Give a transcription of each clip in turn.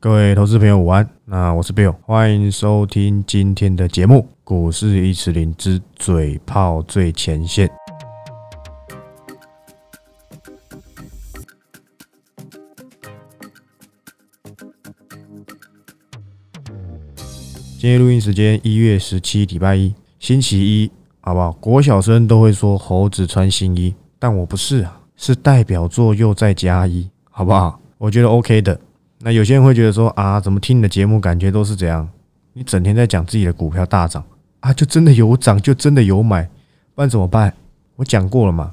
各位投资朋友午安，那我是 Bill，欢迎收听今天的节目《股市一词零之嘴炮最前线》。今天录音时间一月十七，礼拜一，星期一，好不好？国小生都会说猴子穿新衣，但我不是啊，是代表作又再加一，好不好？我觉得 OK 的。那有些人会觉得说啊，怎么听你的节目感觉都是怎样？你整天在讲自己的股票大涨啊，就真的有涨，就真的有买，不然怎么办？我讲过了嘛，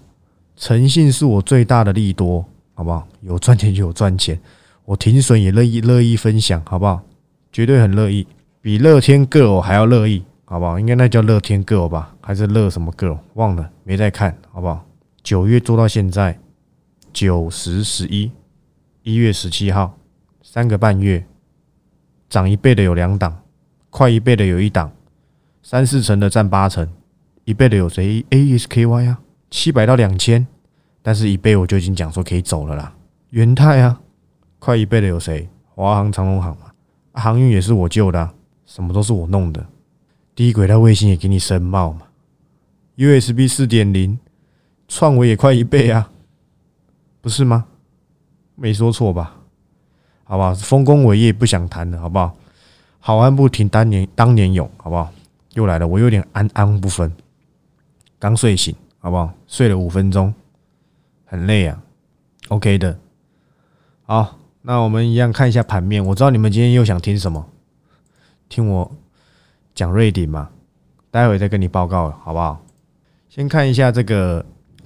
诚信是我最大的利多，好不好？有赚钱就有赚钱，我停损也乐意乐意分享，好不好？绝对很乐意，比乐天 girl 还要乐意，好不好？应该那叫乐天 girl 吧，还是乐什么 girl？忘了，没在看，好不好？九月做到现在，九十十一，一月十七号。三个半月，涨一倍的有两档，快一倍的有一档，三四成的占八成，一倍的有谁？A S K Y 啊，七百到两千，但是一倍我就已经讲说可以走了啦。元泰啊，快一倍的有谁？华航、长隆航嘛，航运也是我救的，什么都是我弄的。低轨道卫星也给你申报嘛，U S B 四点零，创维也快一倍啊，不是吗？没说错吧？好不好？丰功伟业不想谈了，好不好？好汉不提当年当年勇，好不好？又来了，我有点安安不分。刚睡醒，好不好？睡了五分钟，很累啊。OK 的，好，那我们一样看一下盘面。我知道你们今天又想听什么，听我讲瑞鼎嘛？待会再跟你报告，好不好？先看一下这个，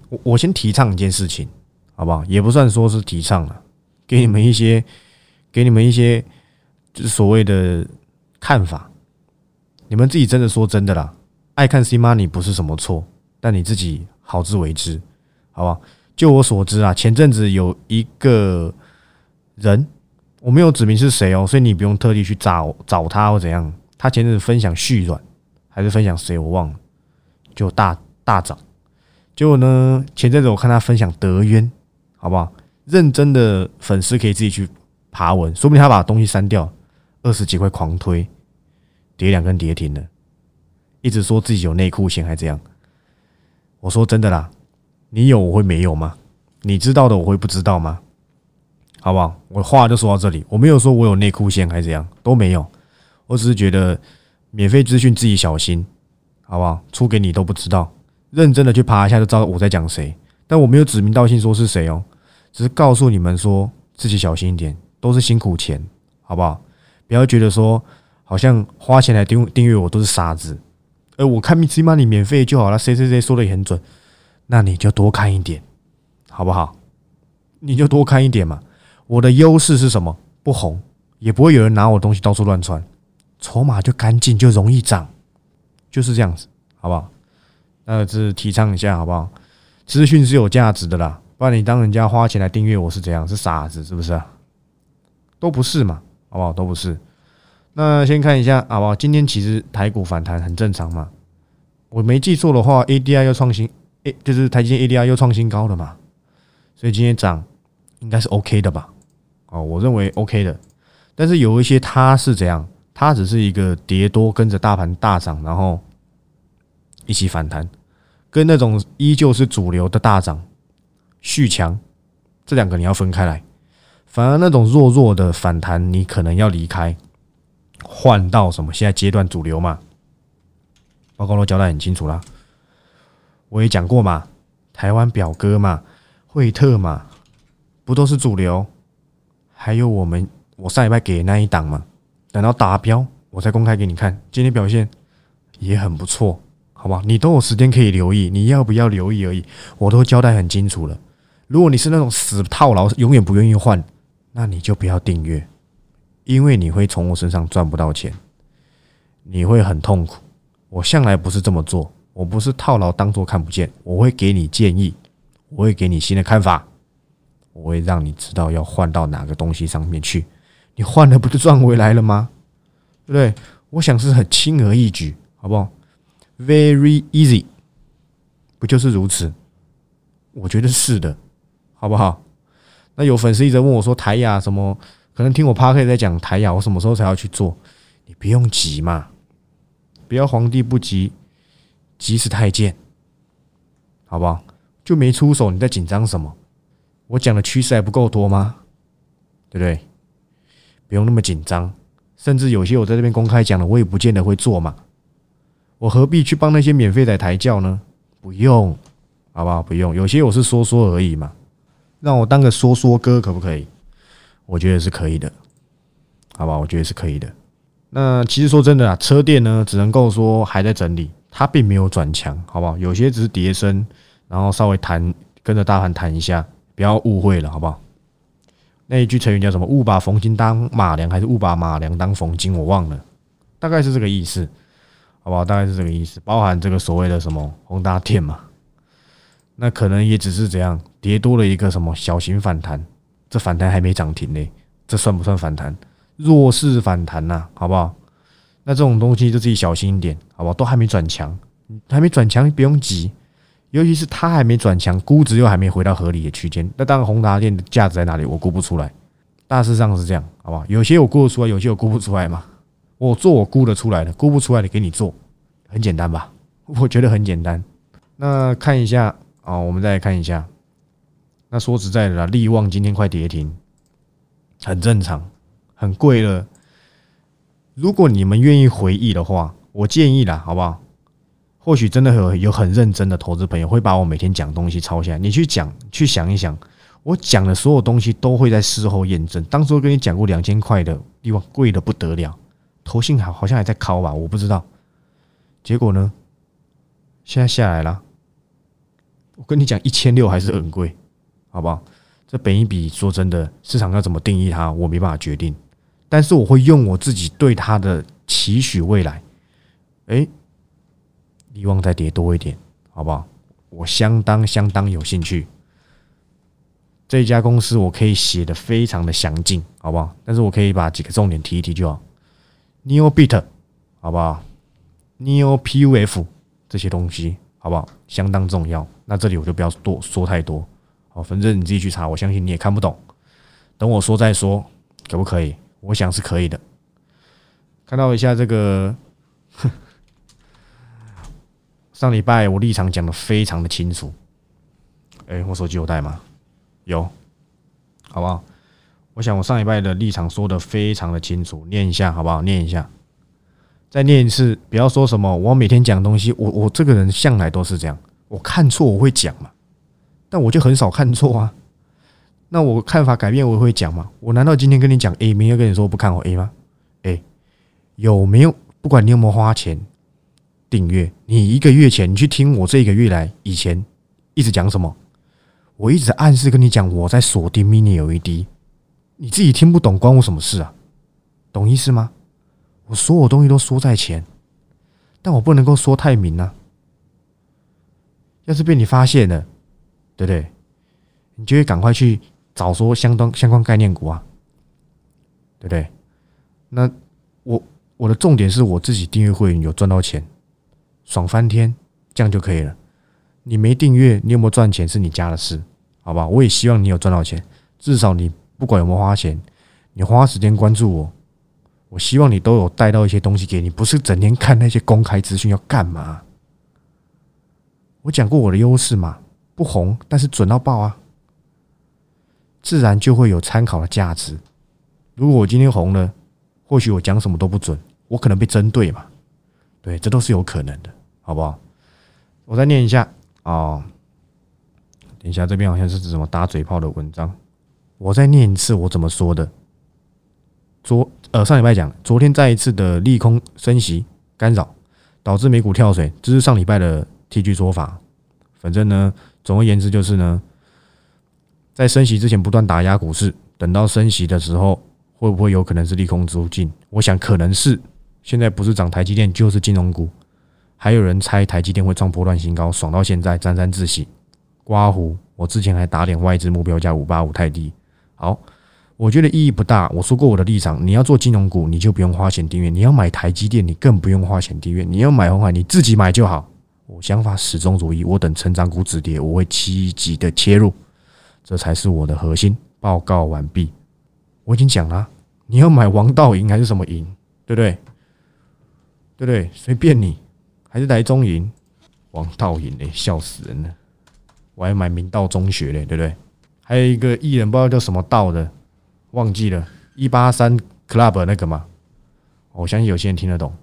我我先提倡一件事情，好不好？也不算说是提倡了，给你们一些。给你们一些就是所谓的看法，你们自己真的说真的啦。爱看 C money 不是什么错，但你自己好自为之，好不好？就我所知啊，前阵子有一个人，我没有指明是谁哦，所以你不用特地去找找他或怎样。他前阵子分享续软，还是分享谁我忘了，就大大涨。结果呢，前阵子我看他分享德渊，好不好？认真的粉丝可以自己去。爬文，说不定他把东西删掉，二十几块狂推，跌两根跌停了，一直说自己有内裤线还这样。我说真的啦，你有我会没有吗？你知道的我会不知道吗？好不好？我话就说到这里，我没有说我有内裤线还怎样，都没有。我只是觉得免费资讯自己小心，好不好？出给你都不知道，认真的去爬一下就知道我在讲谁。但我没有指名道姓说是谁哦，只是告诉你们说自己小心一点。都是辛苦钱，好不好？不要觉得说好像花钱来订订阅我都是傻子。呃，我看 Miss Money 免费就好了，谁谁谁说的也很准，那你就多看一点，好不好？你就多看一点嘛。我的优势是什么？不红，也不会有人拿我东西到处乱窜，筹码就干净，就容易涨，就是这样子，好不好？那是提倡一下，好不好？资讯是有价值的啦，不然你当人家花钱来订阅我是怎样？是傻子是不是啊？都不是嘛，好不好？都不是。那先看一下，好不好？今天其实台股反弹很正常嘛。我没记错的话，ADR 又创新，诶，就是台积 ADR 又创新高了嘛。所以今天涨应该是 OK 的吧？哦，我认为 OK 的。但是有一些它是怎样？它只是一个跌多跟着大盘大涨，然后一起反弹，跟那种依旧是主流的大涨续强，这两个你要分开来。反而那种弱弱的反弹，你可能要离开，换到什么？现在阶段主流嘛，报告都交代很清楚啦。我也讲过嘛，台湾表哥嘛，惠特嘛，不都是主流？还有我们，我上礼拜给那一档嘛，等到达标，我再公开给你看。今天表现也很不错，好不好？你都有时间可以留意，你要不要留意而已？我都交代很清楚了。如果你是那种死套牢，永远不愿意换。那你就不要订阅，因为你会从我身上赚不到钱，你会很痛苦。我向来不是这么做，我不是套牢当做看不见，我会给你建议，我会给你新的看法，我会让你知道要换到哪个东西上面去。你换了不就赚回来了吗？对不对？我想是很轻而易举，好不好？Very easy，不就是如此？我觉得是的，好不好？那有粉丝一直问我说：“台雅什么可能听我 p a r k 在讲台雅，我什么时候才要去做？你不用急嘛，不要皇帝不急，急死太监，好不好？就没出手，你在紧张什么？我讲的趋势还不够多吗？对不对？不用那么紧张，甚至有些我在这边公开讲的，我也不见得会做嘛。我何必去帮那些免费的抬轿呢？不用，好不好？不用，有些我是说说而已嘛。让我当个说说哥可不可以？我觉得是可以的，好吧？我觉得是可以的。那其实说真的啊，车店呢，只能够说还在整理，它并没有转强，好不好？有些只是叠升，然后稍微弹，跟着大盘弹一下，不要误会了，好不好？那一句成语叫什么？误把逢金当马良，还是误把马良当逢金？我忘了，大概是这个意思，好不好？大概是这个意思，包含这个所谓的什么宏达电嘛？那可能也只是怎样，跌多了一个什么小型反弹，这反弹还没涨停呢，这算不算反弹？弱势反弹呐，好不好？那这种东西就自己小心一点，好不好？都还没转强，还没转强，不用急。尤其是它还没转强，估值又还没回到合理的区间，那当然宏达电的价值在哪里？我估不出来。大致上是这样，好不好？有些我估得出来，有些我估不出来嘛。我做我估得出来的，估不出来的给你做，很简单吧？我觉得很简单。那看一下好，我们再来看一下。那说实在的啦，利旺今天快跌停，很正常，很贵了。如果你们愿意回忆的话，我建议啦，好不好？或许真的有有很认真的投资朋友会把我每天讲东西抄下来。你去讲，去想一想，我讲的所有东西都会在事后验证。当初跟你讲过两千块的地方贵的不得了，投信好好像还在敲吧，我不知道。结果呢，现在下来了。我跟你讲，一千六还是很贵，好不好？这本一笔说真的，市场要怎么定义它，我没办法决定。但是我会用我自己对它的期许未来，哎。希望再跌多一点，好不好？我相当相当有兴趣。这家公司我可以写的非常的详尽，好不好？但是我可以把几个重点提一提就好。Neobit，好不好？Neopuf 这些东西，好不好？相当重要。那这里我就不要多说太多，好，反正你自己去查，我相信你也看不懂。等我说再说，可不可以？我想是可以的。看到一下这个。上礼拜我立场讲的非常的清楚，哎，我手机有带吗？有，好不好？我想我上礼拜的立场说的非常的清楚，念一下好不好？念一下，再念一次，不要说什么我每天讲东西，我我这个人向来都是这样，我看错我会讲嘛，但我就很少看错啊。那我看法改变我会讲嘛？我难道今天跟你讲 A，明天跟你说不看好 A 吗？哎，有没有？不管你有没有花钱。订阅你一个月前，你去听我这个月来以前一直讲什么？我一直暗示跟你讲我在锁定 mini LED，你自己听不懂关我什么事啊？懂意思吗？我所有东西都说在前，但我不能够说太明啊。要是被你发现了，对不对？你就会赶快去找说相当相关概念股啊，对不对？那我我的重点是我自己订阅会员有赚到钱。爽翻天，这样就可以了。你没订阅，你有没有赚钱是你家的事，好吧？我也希望你有赚到钱，至少你不管有没有花钱，你花时间关注我，我希望你都有带到一些东西给你，不是整天看那些公开资讯要干嘛？我讲过我的优势嘛，不红但是准到爆啊，自然就会有参考的价值。如果我今天红了，或许我讲什么都不准，我可能被针对嘛，对，这都是有可能的。好不好？我再念一下啊。等一下，这边好像是指什么打嘴炮的文章。我再念一次，我怎么说的？昨呃上礼拜讲，昨天再一次的利空升息干扰，导致美股跳水，这是上礼拜的 T G 说法。反正呢，总而言之就是呢，在升息之前不断打压股市，等到升息的时候，会不会有可能是利空出尽？我想可能是。现在不是涨台积电，就是金融股。还有人猜台积电会创波段新高，爽到现在沾沾自喜。刮胡，我之前还打脸外资目标价五八五太低。好，我觉得意义不大。我说过我的立场，你要做金融股，你就不用花钱订阅；你要买台积电，你更不用花钱订阅。你要买红海，你自己买就好。我想法始终如一，我等成长股止跌，我会积极的切入，这才是我的核心。报告完毕。我已经讲了，你要买王道银还是什么银，对不对？对不对？随便你，还是来中银、王道银嘞，笑死人了！我还买明道中学嘞，对不对？还有一个艺人不知道叫什么道的，忘记了，一八三 club 那个嘛，我相信有些人听得懂。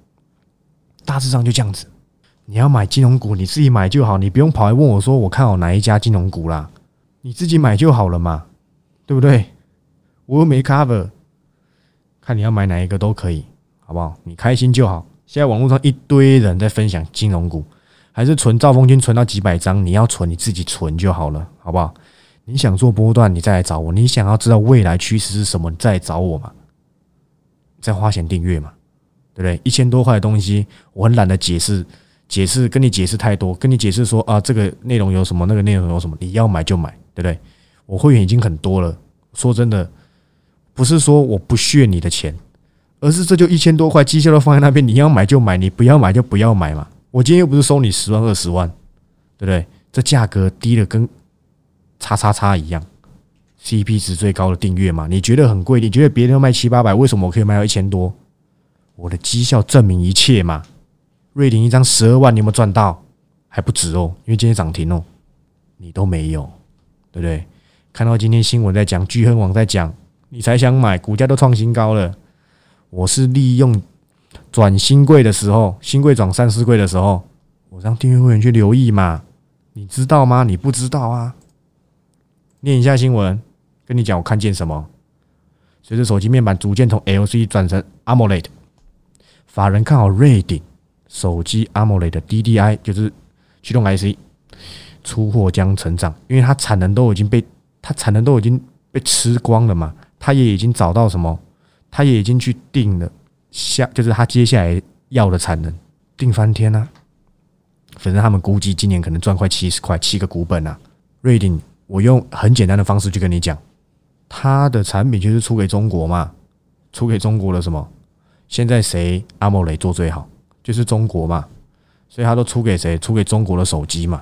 大致上就这样子，你要买金融股，你自己买就好，你不用跑来问我说我看好哪一家金融股啦，你自己买就好了嘛，对不对？我又没 cover，看你要买哪一个都可以，好不好？你开心就好。现在网络上一堆人在分享金融股，还是存兆丰金存到几百张，你要存你自己存就好了，好不好？你想做波段，你再来找我；你想要知道未来趋势是什么，你再来找我嘛，再花钱订阅嘛。对不对？一千多块的东西，我很懒得解释，解释跟你解释太多，跟你解释说啊，这个内容有什么，那个内容有什么，你要买就买，对不对？我会员已经很多了，说真的，不是说我不屑你的钱，而是这就一千多块，绩效都放在那边，你要买就买，你不要买就不要买嘛。我今天又不是收你十万二十万，对不对？这价格低的跟叉叉叉一样，CP 值最高的订阅嘛，你觉得很贵？你觉得别人要卖七八百，为什么我可以卖到一千多？我的绩效证明一切嘛？瑞鼎一张十二万，你有没有赚到？还不止哦，因为今天涨停哦，你都没有，对不对？看到今天新闻在讲，聚亨网在讲，你才想买，股价都创新高了。我是利用转新贵的时候，新贵转三四贵的时候，我让订阅会员去留意嘛。你知道吗？你不知道啊？念一下新闻，跟你讲我看见什么。随着手机面板逐渐从 LC 转成 AMOLED。法人看好瑞鼎手机 AMOLED 的 DDI，就是驱动 IC 出货将成长，因为它产能都已经被它产能都已经被吃光了嘛，它也已经找到什么，它也已经去定了下，就是它接下来要的产能定翻天啊。反正他们估计今年可能赚快七十块，七个股本啊。瑞鼎，我用很简单的方式去跟你讲，它的产品就是出给中国嘛，出给中国的什么？现在谁阿莫雷做最好？就是中国嘛，所以他都出给谁？出给中国的手机嘛。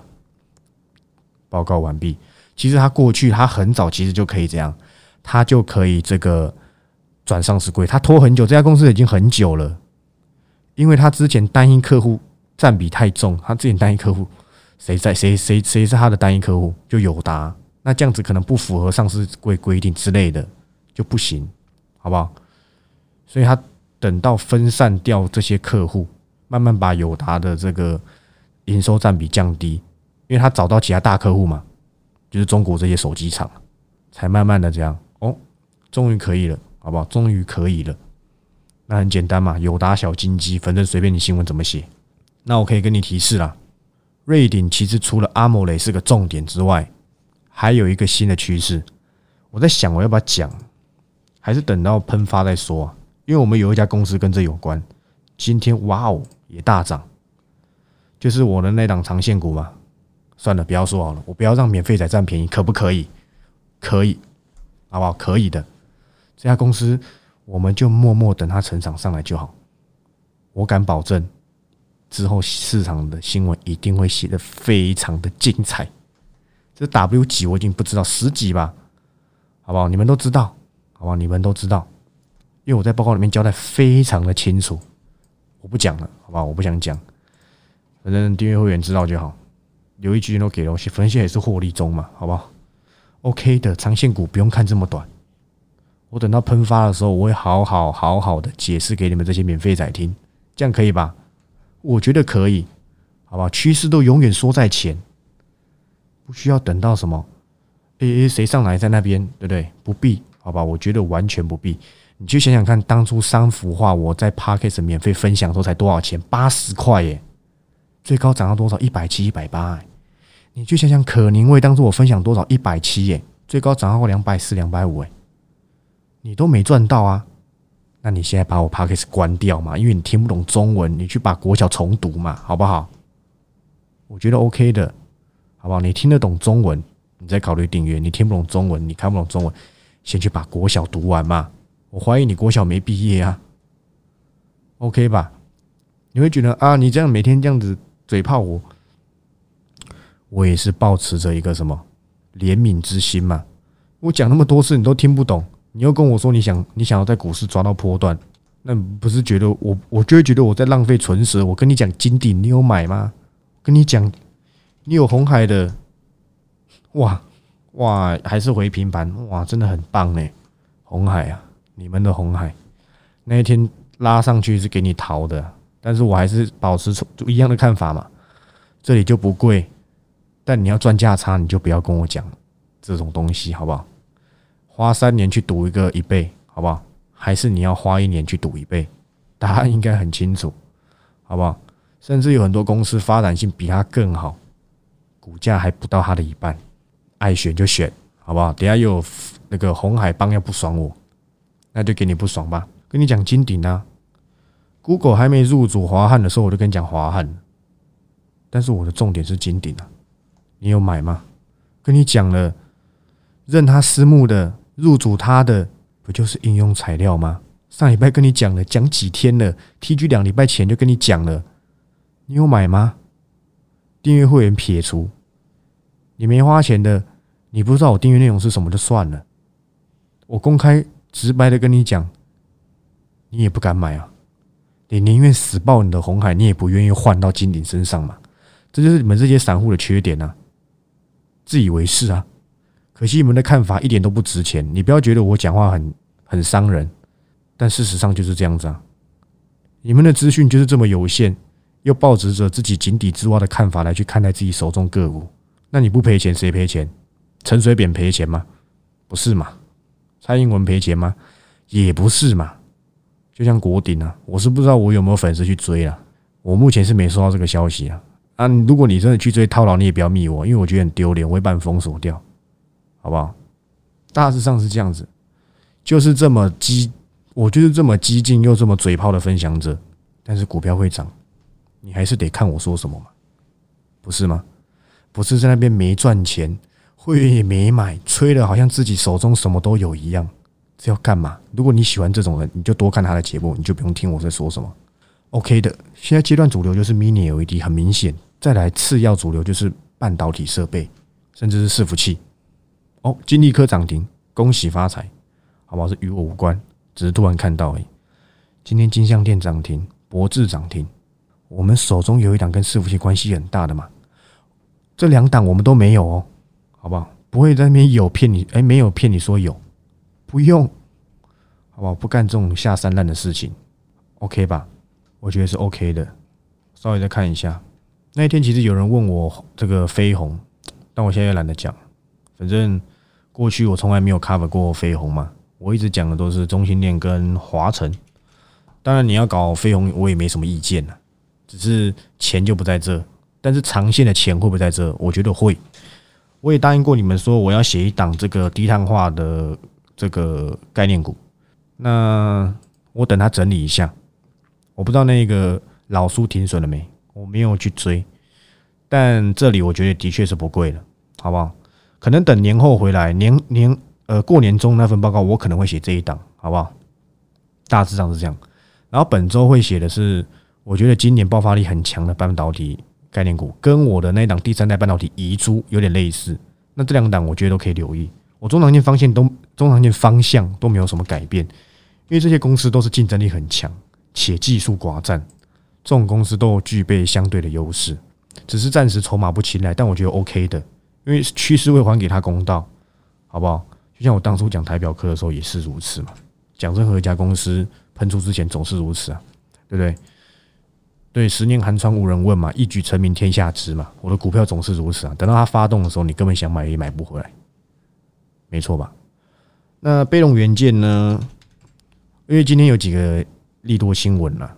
报告完毕。其实他过去他很早其实就可以这样，他就可以这个转上市柜。他拖很久，这家公司已经很久了，因为他之前单一客户占比太重。他之前单一客户谁在谁谁谁是他的单一客户？就友达。那这样子可能不符合上市规规定之类的，就不行，好不好？所以他。等到分散掉这些客户，慢慢把友达的这个营收占比降低，因为他找到其他大客户嘛，就是中国这些手机厂，才慢慢的这样哦，终于可以了，好不好？终于可以了，那很简单嘛，友达小金鸡，反正随便你新闻怎么写。那我可以跟你提示啦，瑞鼎其实除了阿莫雷是个重点之外，还有一个新的趋势，我在想我要不要讲，还是等到喷发再说啊？因为我们有一家公司跟这有关，今天哇哦也大涨，就是我的那档长线股嘛。算了，不要说好了，我不要让免费仔占便宜，可不可以？可以，好不好？可以的。这家公司我们就默默等它成长上来就好。我敢保证，之后市场的新闻一定会写的非常的精彩。这 W 几我已经不知道十几吧，好不好？你们都知道，好不好？你们都知道。因为我在报告里面交代非常的清楚，我不讲了，好吧？我不想讲，反正订阅会员知道就好。留一句都给了，分析也是获利中嘛，好不好？OK 的，长线股不用看这么短。我等到喷发的时候，我会好好好好的解释给你们这些免费仔听，这样可以吧？我觉得可以，好吧？趋势都永远缩在前，不需要等到什么，诶诶，谁上来在那边，对不对？不必，好吧？我觉得完全不必。你去想想看，当初三幅画我在 Parkes 免费分享的时候才多少钱？八十块耶！最高涨到多少？一百七、一百八。你去想想，可宁为当初我分享多少？一百七耶！最高涨到过两百四、两百五哎！你都没赚到啊？那你现在把我 Parkes 关掉嘛？因为你听不懂中文，你去把国小重读嘛，好不好？我觉得 OK 的，好不好？你听得懂中文，你再考虑订阅；你听不懂中文，你看不懂中文，先去把国小读完嘛。我怀疑你国小没毕业啊，OK 吧？你会觉得啊，你这样每天这样子嘴炮我，我也是保持着一个什么怜悯之心嘛。我讲那么多次你都听不懂，你又跟我说你想你想要在股市抓到波段，那不是觉得我我就会觉得我在浪费唇舌。我跟你讲金鼎，你有买吗？跟你讲，你有红海的，哇哇，还是回平盘，哇，真的很棒呢。红海啊，你们的红海那一天拉上去是给你逃的，但是我还是保持一样的看法嘛。这里就不贵，但你要赚价差，你就不要跟我讲这种东西，好不好？花三年去赌一个一倍，好不好？还是你要花一年去赌一倍？答案应该很清楚，好不好？甚至有很多公司发展性比它更好，股价还不到它的一半，爱选就选，好不好？等下又有那个红海帮要不爽我，那就给你不爽吧。跟你讲金鼎啊，Google 还没入主华汉的时候，我就跟你讲华汉。但是我的重点是金鼎啊，你有买吗？跟你讲了，任他私募的入主他的，不就是应用材料吗？上礼拜跟你讲了，讲几天了？TG 两礼拜前就跟你讲了，你有买吗？订阅会员撇除，你没花钱的，你不知道我订阅内容是什么就算了。我公开直白的跟你讲，你也不敢买啊！你宁愿死抱你的红海，你也不愿意换到金鼎身上嘛？这就是你们这些散户的缺点呐，自以为是啊！可惜你们的看法一点都不值钱。你不要觉得我讲话很很伤人，但事实上就是这样子啊！你们的资讯就是这么有限，又抱持着自己井底之蛙的看法来去看待自己手中个股，那你不赔钱谁赔钱？陈水扁赔钱吗？不是嘛？蔡英文赔钱吗？也不是嘛？就像国鼎啊，我是不知道我有没有粉丝去追啊，我目前是没收到这个消息啊。啊，如果你真的去追套牢，你也不要密我，因为我觉得很丢脸，我会把你封锁掉，好不好？大致上是这样子，就是这么激，我就是这么激进又这么嘴炮的分享者。但是股票会涨，你还是得看我说什么嘛，不是吗？不是在那边没赚钱，会员也没买，吹的好像自己手中什么都有一样，这要干嘛？如果你喜欢这种人，你就多看他的节目，你就不用听我在说什么。OK 的，现在阶段主流就是 Mini LED，很明显。再来次要主流就是半导体设备，甚至是伺服器。哦，金立科涨停，恭喜发财，好不好？是与我无关，只是突然看到诶。今天金相店涨停，博智涨停，我们手中有一档跟伺服器关系很大的嘛？这两档我们都没有哦，好不好？不会在那边有骗你，哎，没有骗你说有，不用，好不好？不干这种下三滥的事情，OK 吧？我觉得是 OK 的。稍微再看一下。那一天其实有人问我这个飞鸿，但我现在也懒得讲。反正过去我从来没有 cover 过飞鸿嘛，我一直讲的都是中心链跟华晨。当然你要搞飞鸿，我也没什么意见了，只是钱就不在这。但是长线的钱会不会在这？我觉得会。我也答应过你们说，我要写一档这个低碳化的这个概念股。那我等他整理一下，我不知道那个老苏停损了没。我没有去追，但这里我觉得的确是不贵了，好不好？可能等年后回来，年年呃过年中那份报告，我可能会写这一档，好不好？大致上是这样。然后本周会写的是，我觉得今年爆发力很强的半导体概念股，跟我的那一档第三代半导体遗珠有点类似。那这两档我觉得都可以留意。我中长线方向都中长线方向都没有什么改变，因为这些公司都是竞争力很强，且技术寡占。这种公司都具备相对的优势，只是暂时筹码不青睐，但我觉得 OK 的，因为趋势会还给他公道，好不好？就像我当初讲台表科的时候也是如此嘛，讲任何一家公司喷出之前总是如此啊，对不对？对，十年寒窗无人问嘛，一举成名天下知嘛，我的股票总是如此啊，等到它发动的时候，你根本想买也买不回来，没错吧？那贝隆元件呢？因为今天有几个利多新闻了。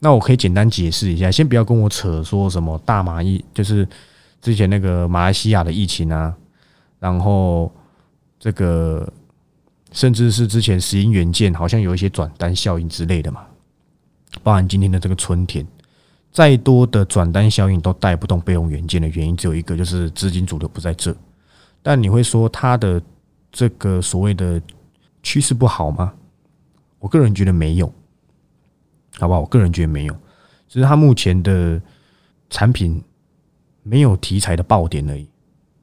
那我可以简单解释一下，先不要跟我扯说什么大马疫，就是之前那个马来西亚的疫情啊，然后这个甚至是之前石英元件好像有一些转单效应之类的嘛，包含今天的这个春天，再多的转单效应都带不动备用元件的原因只有一个，就是资金主流不在这。但你会说它的这个所谓的趋势不好吗？我个人觉得没有。好不好？我个人觉得没有，只是它目前的产品没有题材的爆点而已，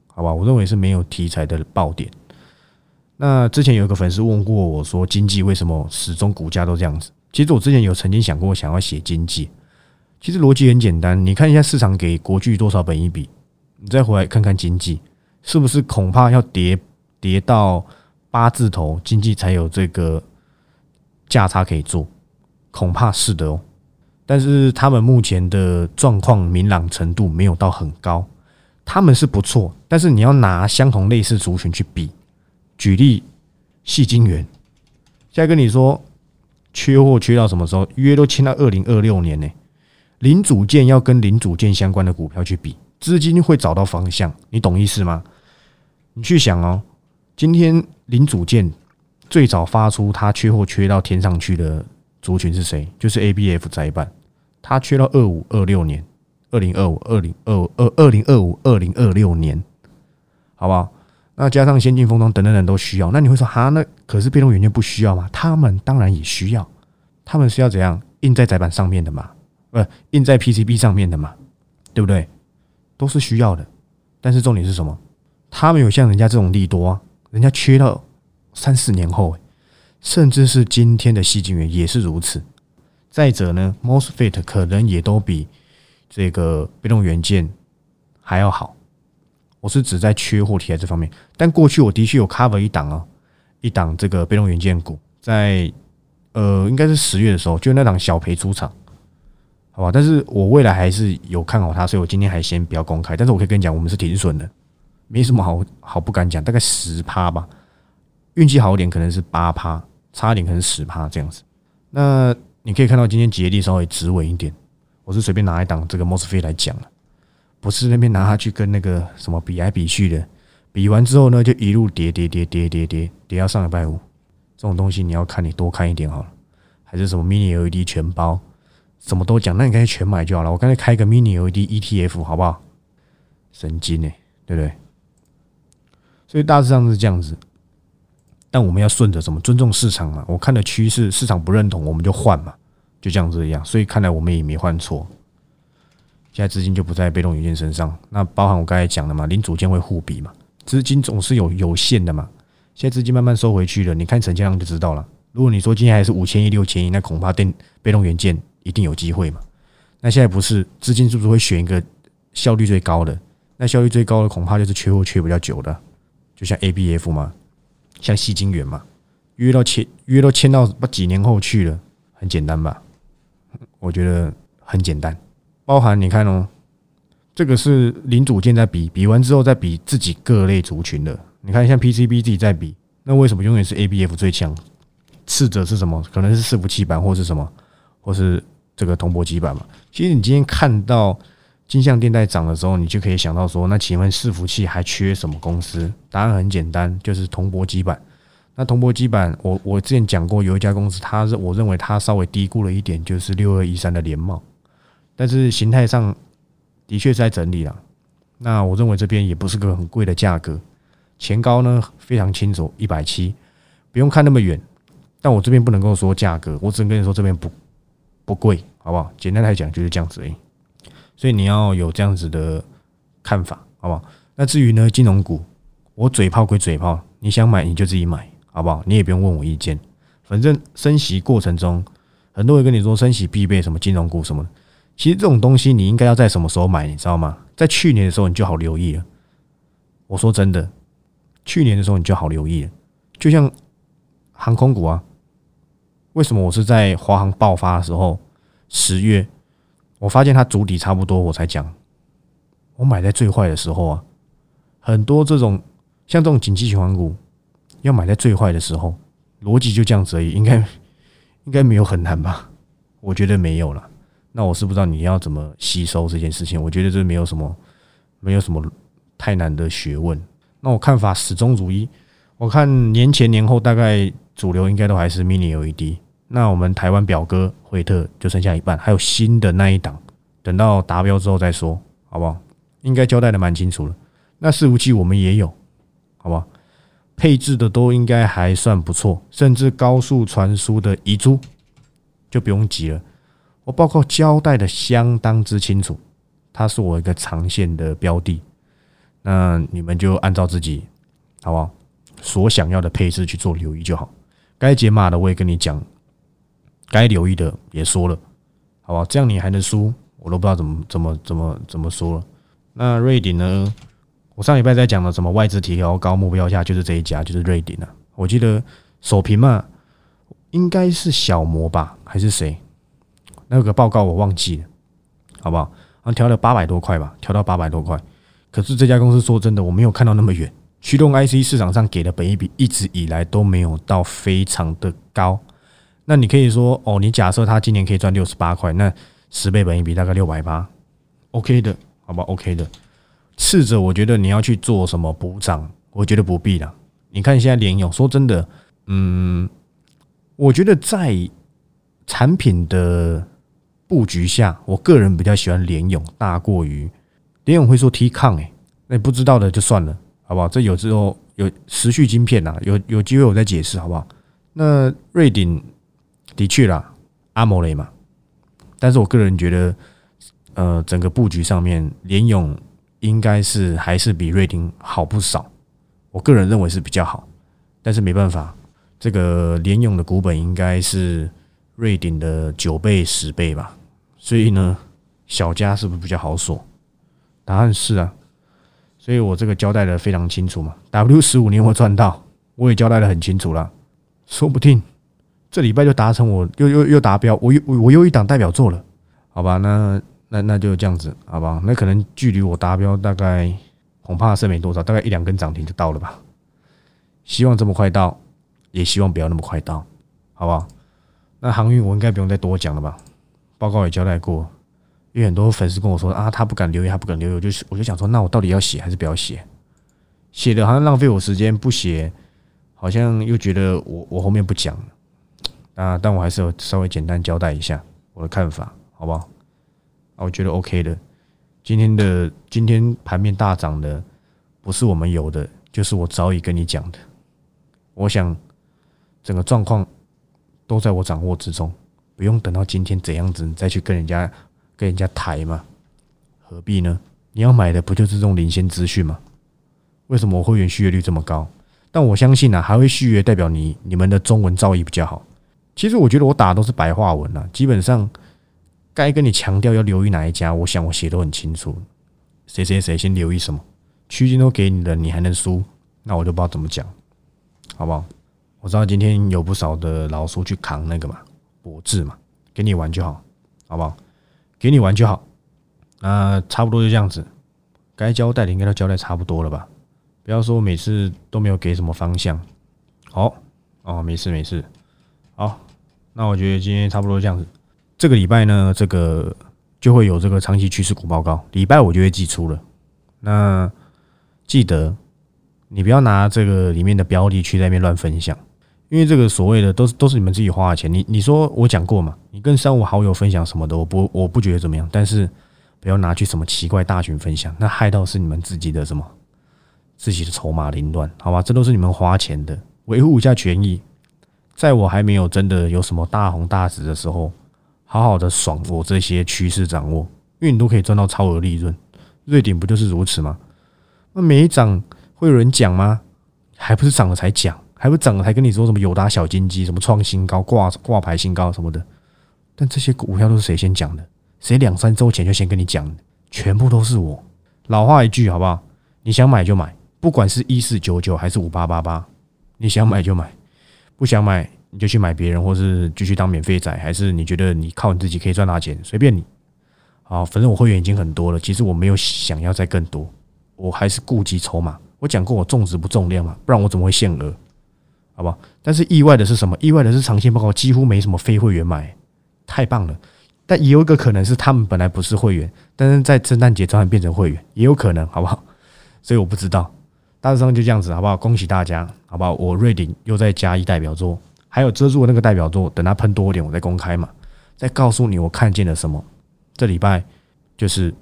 好吧？我认为是没有题材的爆点。那之前有一个粉丝问过我说，经济为什么始终股价都这样子？其实我之前有曾经想过想要写经济，其实逻辑很简单，你看一下市场给国巨多少本一笔，你再回来看看经济，是不是恐怕要跌跌到八字头，经济才有这个价差可以做？恐怕是的哦。但是他们目前的状况明朗程度没有到很高，他们是不错，但是你要拿相同类似族群去比。举例，细晶元，现在跟你说缺货缺到什么时候？约都签到二零二六年呢。零组件要跟零组件相关的股票去比，资金会找到方向，你懂意思吗？你去想哦，今天零组件最早发出它缺货缺到天上去的族群是谁？就是 A B F 窄板，它缺到二五二六年，二零二五二零二二二零二五二零二六年，好不好？那加上先进封装等等等都需要，那你会说哈？那可是被动元件不需要吗？他们当然也需要，他们是要怎样印在载板上面的嘛？不，印在 PCB 上面的嘛？对不对？都是需要的。但是重点是什么？他们有像人家这种利多啊，人家缺到三四年后，甚至是今天的细晶圆也是如此。再者呢，MOSFET 可能也都比这个被动元件还要好。我是指在缺货题材这方面，但过去我的确有 cover 一档啊，一档这个被动元件股，在呃应该是十月的时候，就那档小赔出场，好吧？但是我未来还是有看好它，所以我今天还先不要公开。但是我可以跟你讲，我们是停损的，没什么好好不敢讲，大概十趴吧，运气好一点可能是八趴，差一点可能十趴这样子。那你可以看到今天吉利稍微止稳一点，我是随便拿一档这个 mos 费来讲了。不是那边拿它去跟那个什么比来比去的，比完之后呢，就一路跌跌跌跌跌跌跌到上礼拜五。这种东西你要看，你多看一点好了。还是什么 mini LED 全包，什么都讲，那你干脆全买就好了。我干脆开个 mini LED ETF 好不好？神经呢，对不对？所以大致上是这样子。但我们要顺着什么？尊重市场嘛。我看的趋势，市场不认同，我们就换嘛，就这样子一样。所以看来我们也没换错。现在资金就不在被动元件身上，那包含我刚才讲的嘛，零组件会互比嘛，资金总是有有限的嘛。现在资金慢慢收回去了，你看成交量就知道了。如果你说今天还是五千亿、六千亿，那恐怕电被动元件一定有机会嘛。那现在不是资金是不是会选一个效率最高的？那效率最高的恐怕就是缺货缺比较久的，就像 A B F 嘛，像细晶圆嘛，约到签约都签到不几年后去了，很简单吧？我觉得很简单。包含你看哦，这个是零组件在比，比完之后再比自己各类族群的。你看像 PCB 自己在比，那为什么永远是 ABF 最强？次者是什么？可能是伺服器板，或是什么，或是这个铜箔基板嘛。其实你今天看到金相电在涨的时候，你就可以想到说，那请问伺服器还缺什么公司？答案很简单，就是铜箔基板。那铜箔基板，我我之前讲过，有一家公司，它是我认为它稍微低估了一点，就是六二一三的联茂。但是形态上的确是在整理了，那我认为这边也不是个很贵的价格，前高呢非常清楚，一百七，不用看那么远。但我这边不能够说价格，我只能跟你说这边不不贵，好不好？简单来讲就是这样子而已。所以你要有这样子的看法，好不好？那至于呢金融股，我嘴炮归嘴炮，你想买你就自己买，好不好？你也不用问我意见，反正升息过程中，很多人跟你说升息必备什么金融股什么。其实这种东西你应该要在什么时候买，你知道吗？在去年的时候你就好留意了。我说真的，去年的时候你就好留意了。就像航空股啊，为什么我是在华航爆发的时候，十月我发现它足底差不多，我才讲。我买在最坏的时候啊，很多这种像这种紧急循环股，要买在最坏的时候，逻辑就这样子而已，应该应该没有很难吧？我觉得没有了。那我是不知道你要怎么吸收这件事情，我觉得这没有什么，没有什么太难的学问。那我看法始终如一，我看年前年后大概主流应该都还是 mini LED。那我们台湾表哥惠特就剩下一半，还有新的那一档，等到达标之后再说，好不好？应该交代的蛮清楚了。那伺服器我们也有，好不好？配置的都应该还算不错，甚至高速传输的遗珠就不用急了。我报告交代的相当之清楚，它是我一个长线的标的，那你们就按照自己好不好？所想要的配置去做留意就好。该解码的我也跟你讲，该留意的也说了，好吧？这样你还能输，我都不知道怎么怎么怎么怎么说了。那瑞鼎呢？我上礼拜在讲的什么外资提高高目标价，就是这一家，就是瑞鼎啊。我记得首评嘛，应该是小摩吧，还是谁？那个报告我忘记了，好不好？然后调了八百多块吧，调到八百多块。可是这家公司说真的，我没有看到那么远。驱动 IC 市场上给的本益比一直以来都没有到非常的高。那你可以说哦，你假设他今年可以赚六十八块，那十倍本益比大概六百八，OK 的，好吧？OK 的。次者，我觉得你要去做什么补涨，我觉得不必了。你看现在联勇，说真的，嗯，我觉得在产品的布局下，我个人比较喜欢联勇大过于联勇会说 T 抗哎，那不知道的就算了，好不好？这有时候有时序晶片呐，有有机会我再解释好不好？那瑞鼎的确啦，阿摩雷嘛，但是我个人觉得，呃，整个布局上面联勇。应该是还是比瑞鼎好不少，我个人认为是比较好，但是没办法，这个联用的股本应该是瑞鼎的九倍十倍吧，所以呢，小家是不是比较好锁？答案是啊，所以我这个交代的非常清楚嘛。W 十五年我赚到，我也交代的很清楚了，说不定这礼拜就达成我又又又达标，我又我又一档代表作了，好吧？那。那那就这样子，好不好？那可能距离我达标大概恐怕剩没多少，大概一两根涨停就到了吧。希望这么快到，也希望不要那么快到，好不好？那航运我应该不用再多讲了吧？报告也交代过，因为很多粉丝跟我说啊，他不敢留言，他不敢留言，就是我就想说，那我到底要写还是不要写？写的好像浪费我时间，不写好像又觉得我我后面不讲啊，但我还是有稍微简单交代一下我的看法，好不好？啊，我觉得 OK 的。今天的今天盘面大涨的，不是我们有的，就是我早已跟你讲的。我想整个状况都在我掌握之中，不用等到今天怎样子你再去跟人家跟人家抬嘛？何必呢？你要买的不就是这种领先资讯吗？为什么我会员续约率这么高？但我相信啊，还会续约代表你你们的中文造诣比较好。其实我觉得我打的都是白话文啊，基本上。该跟你强调要留意哪一家，我想我写都很清楚。谁谁谁先留意什么，区间都给你了，你还能输？那我就不知道怎么讲，好不好？我知道今天有不少的老叔去扛那个嘛，博智嘛，给你玩就好，好不好？给你玩就好。那差不多就这样子，该交代的应该都交代差不多了吧？不要说每次都没有给什么方向。好，哦，没事没事。好，那我觉得今天差不多这样子。这个礼拜呢，这个就会有这个长期趋势股报告。礼拜五就会寄出了。那记得你不要拿这个里面的标的去那边乱分享，因为这个所谓的都是都是你们自己花的钱。你你说我讲过嘛？你跟三五好友分享什么的，我不我不觉得怎么样。但是不要拿去什么奇怪大群分享，那害到是你们自己的什么自己的筹码凌乱，好吧？这都是你们花钱的，维护一下权益。在我还没有真的有什么大红大紫的时候。好好的爽我这些趋势掌握，因为你都可以赚到超额利润。瑞典不就是如此吗？那没涨会有人讲吗？还不是涨了才讲，还不涨了才跟你说什么友达小金鸡，什么创新高、挂挂牌新高什么的。但这些股票都是谁先讲的？谁两三周前就先跟你讲的？全部都是我。老话一句，好不好？你想买就买，不管是一四九九还是五八八八，你想买就买，不想买。你就去买别人，或是继续当免费仔，还是你觉得你靠你自己可以赚大钱，随便你。好，反正我会员已经很多了，其实我没有想要再更多，我还是顾及筹码。我讲过我重质不重量嘛，不然我怎么会限额？好不好？但是意外的是什么？意外的是长线报告几乎没什么非会员买，太棒了。但也有一个可能是他们本来不是会员，但是在圣诞节突然变成会员，也有可能，好不好？所以我不知道，大致上就这样子，好不好？恭喜大家，好不好？我瑞鼎又在加一代表作。还有遮住的那个代表作，等它喷多一点，我再公开嘛，再告诉你我看见了什么。这礼拜就是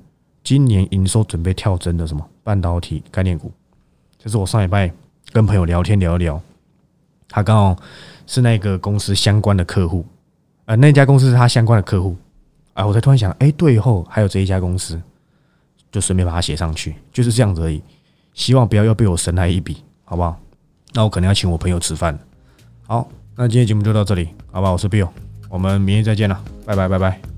今年营收准备跳增的什么半导体概念股，这是我上礼拜跟朋友聊天聊一聊，他刚好是那个公司相关的客户，呃，那家公司是他相关的客户，哎，我才突然想，哎，对后还有这一家公司，就顺便把它写上去，就是这样子而已。希望不要又被我神来一笔，好不好？那我可能要请我朋友吃饭。好，那今天节目就到这里，好吧？我是 Bill，我们明天再见了，拜拜拜拜。